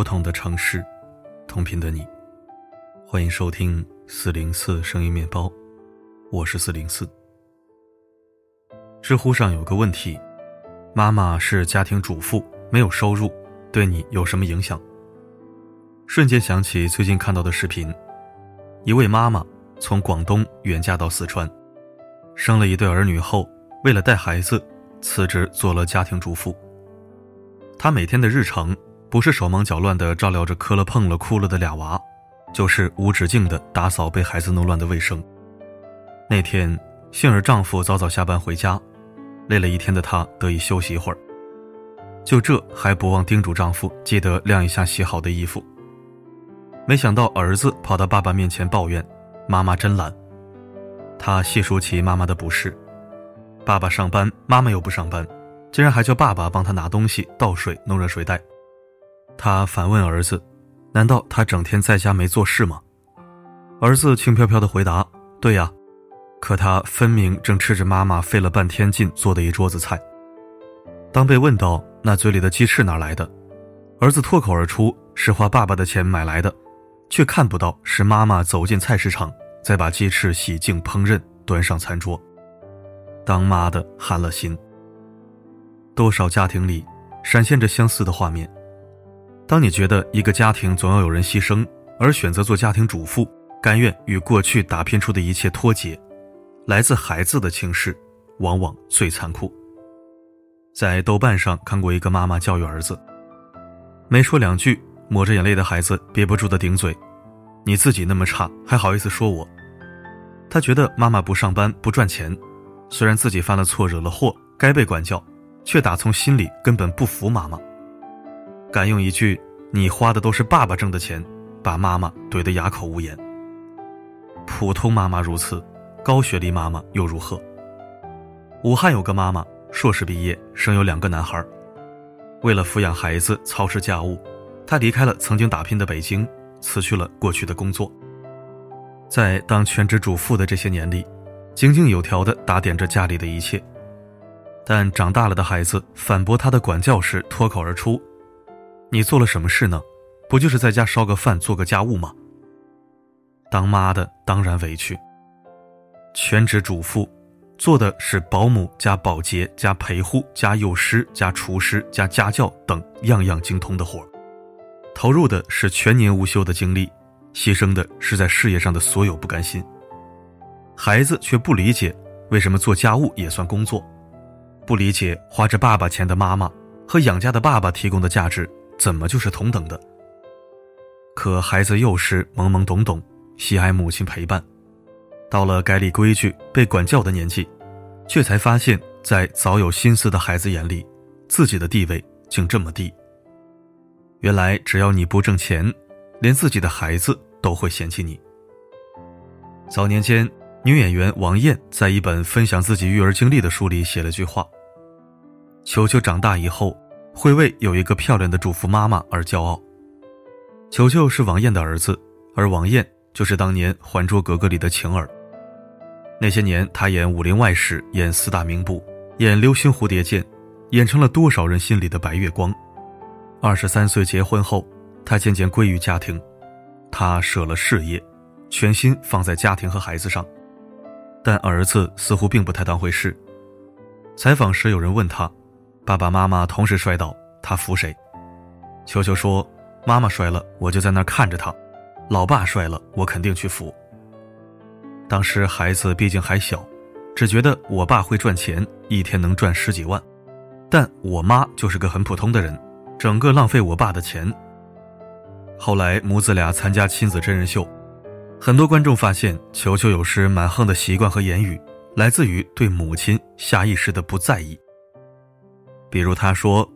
不同的城市，同频的你，欢迎收听四零四声音面包，我是四零四。知乎上有个问题：妈妈是家庭主妇，没有收入，对你有什么影响？瞬间想起最近看到的视频，一位妈妈从广东远嫁到四川，生了一对儿女后，为了带孩子，辞职做了家庭主妇。她每天的日程。不是手忙脚乱地照料着磕了碰了哭了的俩娃，就是无止境地打扫被孩子弄乱的卫生。那天，幸而丈夫早早下班回家，累了一天的她得以休息一会儿。就这还不忘叮嘱丈夫记得晾一下洗好的衣服。没想到儿子跑到爸爸面前抱怨：“妈妈真懒。”他细数起妈妈的不是：爸爸上班，妈妈又不上班，竟然还叫爸爸帮他拿东西、倒水、弄热水袋。他反问儿子：“难道他整天在家没做事吗？”儿子轻飘飘的回答：“对呀。”可他分明正吃着妈妈费了半天劲做的一桌子菜。当被问到那嘴里的鸡翅哪来的，儿子脱口而出是花爸爸的钱买来的，却看不到是妈妈走进菜市场，再把鸡翅洗净烹饪端上餐桌。当妈的寒了心。多少家庭里闪现着相似的画面。当你觉得一个家庭总要有人牺牲，而选择做家庭主妇，甘愿与过去打拼出的一切脱节，来自孩子的轻视，往往最残酷。在豆瓣上看过一个妈妈教育儿子，没说两句，抹着眼泪的孩子憋不住的顶嘴：“你自己那么差，还好意思说我？”他觉得妈妈不上班不赚钱，虽然自己犯了错惹了祸该被管教，却打从心里根本不服妈妈。敢用一句“你花的都是爸爸挣的钱”，把妈妈怼得哑口无言。普通妈妈如此，高学历妈妈又如何？武汉有个妈妈，硕士毕业，生有两个男孩，为了抚养孩子、操持家务，她离开了曾经打拼的北京，辞去了过去的工作，在当全职主妇的这些年里，井井有条地打点着家里的一切。但长大了的孩子反驳她的管教时，脱口而出。你做了什么事呢？不就是在家烧个饭、做个家务吗？当妈的当然委屈。全职主妇，做的是保姆加保洁加陪护加幼师加厨师加家教等样样精通的活投入的是全年无休的精力，牺牲的是在事业上的所有不甘心。孩子却不理解为什么做家务也算工作，不理解花着爸爸钱的妈妈和养家的爸爸提供的价值。怎么就是同等的？可孩子幼时懵懵懂懂，喜爱母亲陪伴，到了该立规矩、被管教的年纪，却才发现，在早有心思的孩子眼里，自己的地位竟这么低。原来，只要你不挣钱，连自己的孩子都会嫌弃你。早年间，女演员王艳在一本分享自己育儿经历的书里写了句话：“球球长大以后。”会为有一个漂亮的主妇妈妈而骄傲。球球是王艳的儿子，而王艳就是当年《还珠格格》里的晴儿。那些年，他演《武林外史》，演四大名捕，演《流星蝴蝶剑》，演成了多少人心里的白月光。二十三岁结婚后，他渐渐归于家庭，他舍了事业，全心放在家庭和孩子上。但儿子似乎并不太当回事。采访时，有人问他。爸爸妈妈同时摔倒，他扶谁？球球说：“妈妈摔了，我就在那儿看着他；老爸摔了，我肯定去扶。”当时孩子毕竟还小，只觉得我爸会赚钱，一天能赚十几万，但我妈就是个很普通的人，整个浪费我爸的钱。后来母子俩参加亲子真人秀，很多观众发现球球有时蛮横的习惯和言语，来自于对母亲下意识的不在意。比如他说，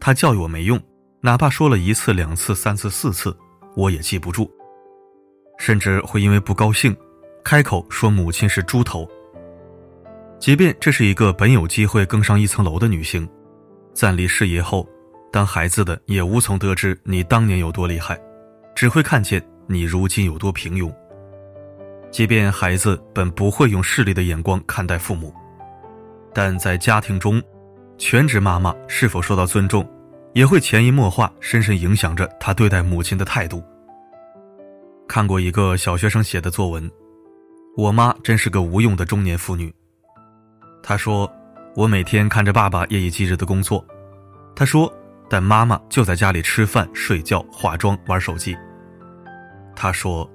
他教育我没用，哪怕说了一次、两次、三次、四次，我也记不住。甚至会因为不高兴，开口说母亲是猪头。即便这是一个本有机会更上一层楼的女性，暂离事业后，当孩子的也无从得知你当年有多厉害，只会看见你如今有多平庸。即便孩子本不会用势利的眼光看待父母，但在家庭中。全职妈妈是否受到尊重，也会潜移默化、深深影响着她对待母亲的态度。看过一个小学生写的作文，我妈真是个无用的中年妇女。他说：“我每天看着爸爸夜以继日的工作。”他说：“但妈妈就在家里吃饭、睡觉、化妆、玩手机。”他说：“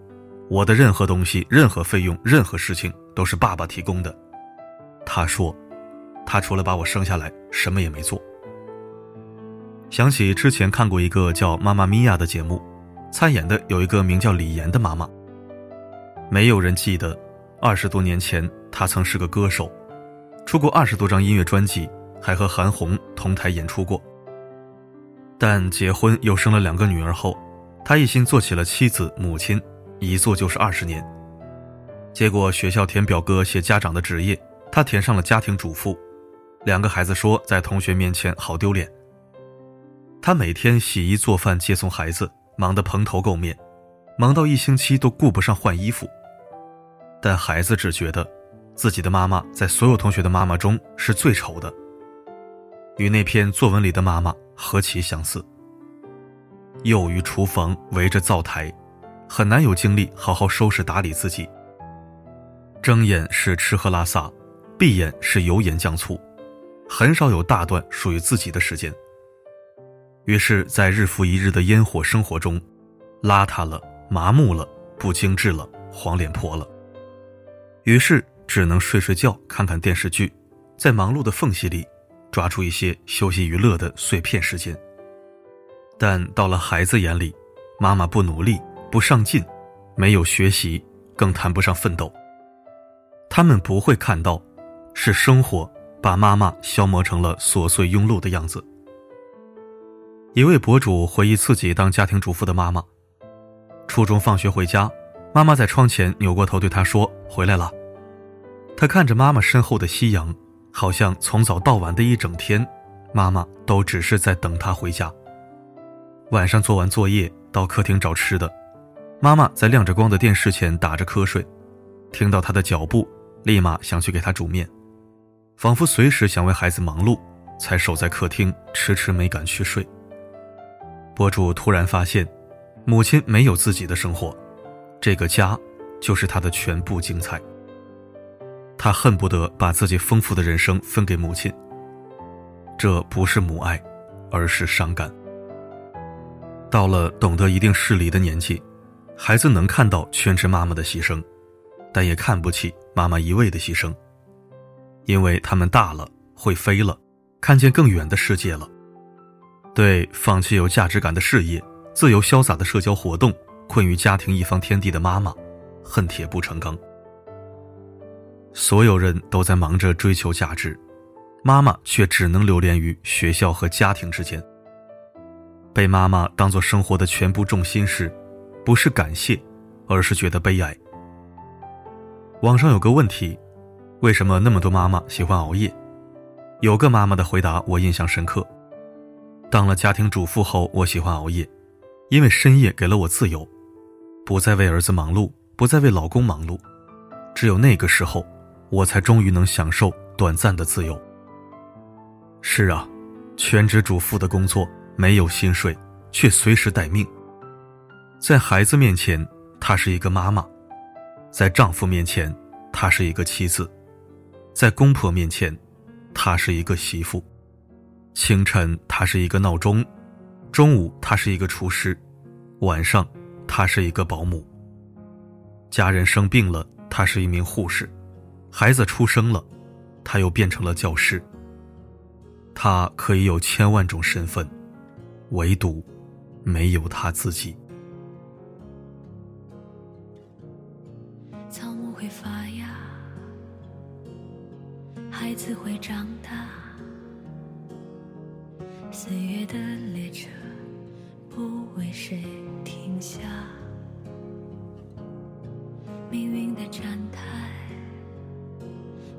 我的任何东西、任何费用、任何事情都是爸爸提供的。”他说：“他除了把我生下来，什么也没做。”想起之前看过一个叫《妈妈咪呀》的节目，参演的有一个名叫李岩的妈妈。没有人记得，二十多年前她曾是个歌手，出过二十多张音乐专辑，还和韩红同台演出过。但结婚又生了两个女儿后，她一心做起了妻子、母亲，一做就是二十年。结果学校填表格写家长的职业，她填上了家庭主妇。两个孩子说在同学面前好丢脸。他每天洗衣做饭、接送孩子，忙得蓬头垢面，忙到一星期都顾不上换衣服。但孩子只觉得，自己的妈妈在所有同学的妈妈中是最丑的，与那篇作文里的妈妈何其相似。幼于厨房，围着灶台，很难有精力好好收拾打理自己。睁眼是吃喝拉撒，闭眼是油盐酱醋，很少有大段属于自己的时间。于是，在日复一日的烟火生活中，邋遢了，麻木了，不精致了，黄脸婆了。于是，只能睡睡觉，看看电视剧，在忙碌的缝隙里，抓住一些休息娱乐的碎片时间。但到了孩子眼里，妈妈不努力，不上进，没有学习，更谈不上奋斗。他们不会看到，是生活把妈妈消磨成了琐碎庸碌的样子。一位博主回忆自己当家庭主妇的妈妈，初中放学回家，妈妈在窗前扭过头对他说：“回来了。”他看着妈妈身后的夕阳，好像从早到晚的一整天，妈妈都只是在等他回家。晚上做完作业到客厅找吃的，妈妈在亮着光的电视前打着瞌睡，听到他的脚步，立马想去给他煮面，仿佛随时想为孩子忙碌，才守在客厅迟迟没敢去睡。博主突然发现，母亲没有自己的生活，这个家就是他的全部精彩。他恨不得把自己丰富的人生分给母亲。这不是母爱，而是伤感。到了懂得一定事理的年纪，孩子能看到全职妈妈的牺牲，但也看不起妈妈一味的牺牲，因为他们大了，会飞了，看见更远的世界了。对放弃有价值感的事业、自由潇洒的社交活动、困于家庭一方天地的妈妈，恨铁不成钢。所有人都在忙着追求价值，妈妈却只能流连于学校和家庭之间。被妈妈当做生活的全部重心时，不是感谢，而是觉得悲哀。网上有个问题：为什么那么多妈妈喜欢熬夜？有个妈妈的回答我印象深刻。当了家庭主妇后，我喜欢熬夜，因为深夜给了我自由，不再为儿子忙碌，不再为老公忙碌，只有那个时候，我才终于能享受短暂的自由。是啊，全职主妇的工作没有薪水，却随时待命。在孩子面前，她是一个妈妈；在丈夫面前，她是一个妻子；在公婆面前，她是一个媳妇。清晨，她是一个闹钟；中午，她是一个厨师；晚上，她是一个保姆。家人生病了，她是一名护士；孩子出生了，她又变成了教师。她可以有千万种身份，唯独没有她自己。草木会发芽，孩子会长大。岁月的列车不为谁停下，命运的站台，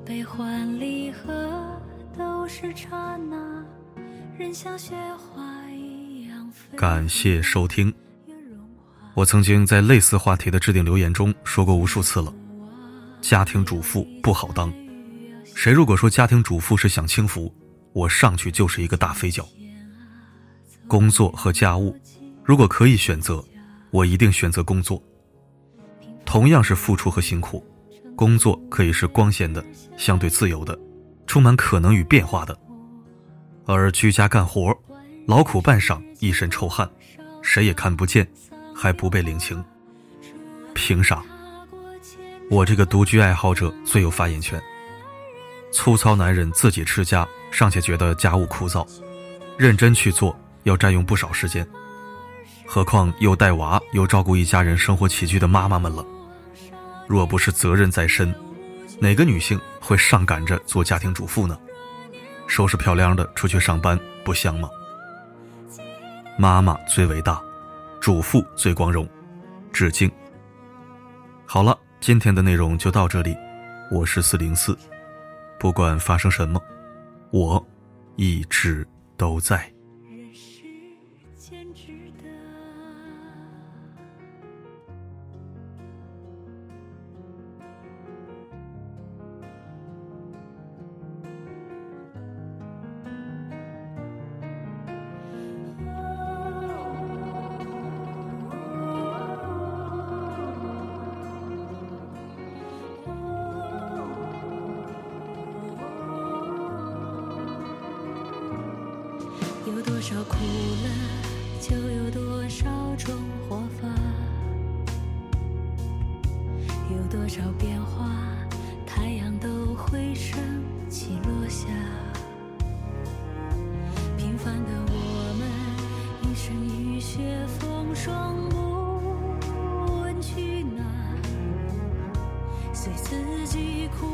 悲欢离合都是刹那，人像雪花一样感谢收听。我曾经在类似话题的置顶留言中说过无数次了，家庭主妇不好当。谁如果说家庭主妇是享清福，我上去就是一个大飞脚。工作和家务，如果可以选择，我一定选择工作。同样是付出和辛苦，工作可以是光鲜的、相对自由的、充满可能与变化的，而居家干活，劳苦半晌，一身臭汗，谁也看不见，还不被领情，凭啥？我这个独居爱好者最有发言权。粗糙男人自己持家，尚且觉得家务枯燥，认真去做要占用不少时间，何况又带娃又照顾一家人生活起居的妈妈们了。若不是责任在身，哪个女性会上赶着做家庭主妇呢？收拾漂亮的出去上班不香吗？妈妈最伟大，主妇最光荣，致敬。好了。今天的内容就到这里，我是四零四，不管发生什么，我一直都在。多少苦乐，就有多少种活法；有多少变化，太阳都会升起落下。平凡的我们，一生雨雪风霜，不问去哪，随自己苦。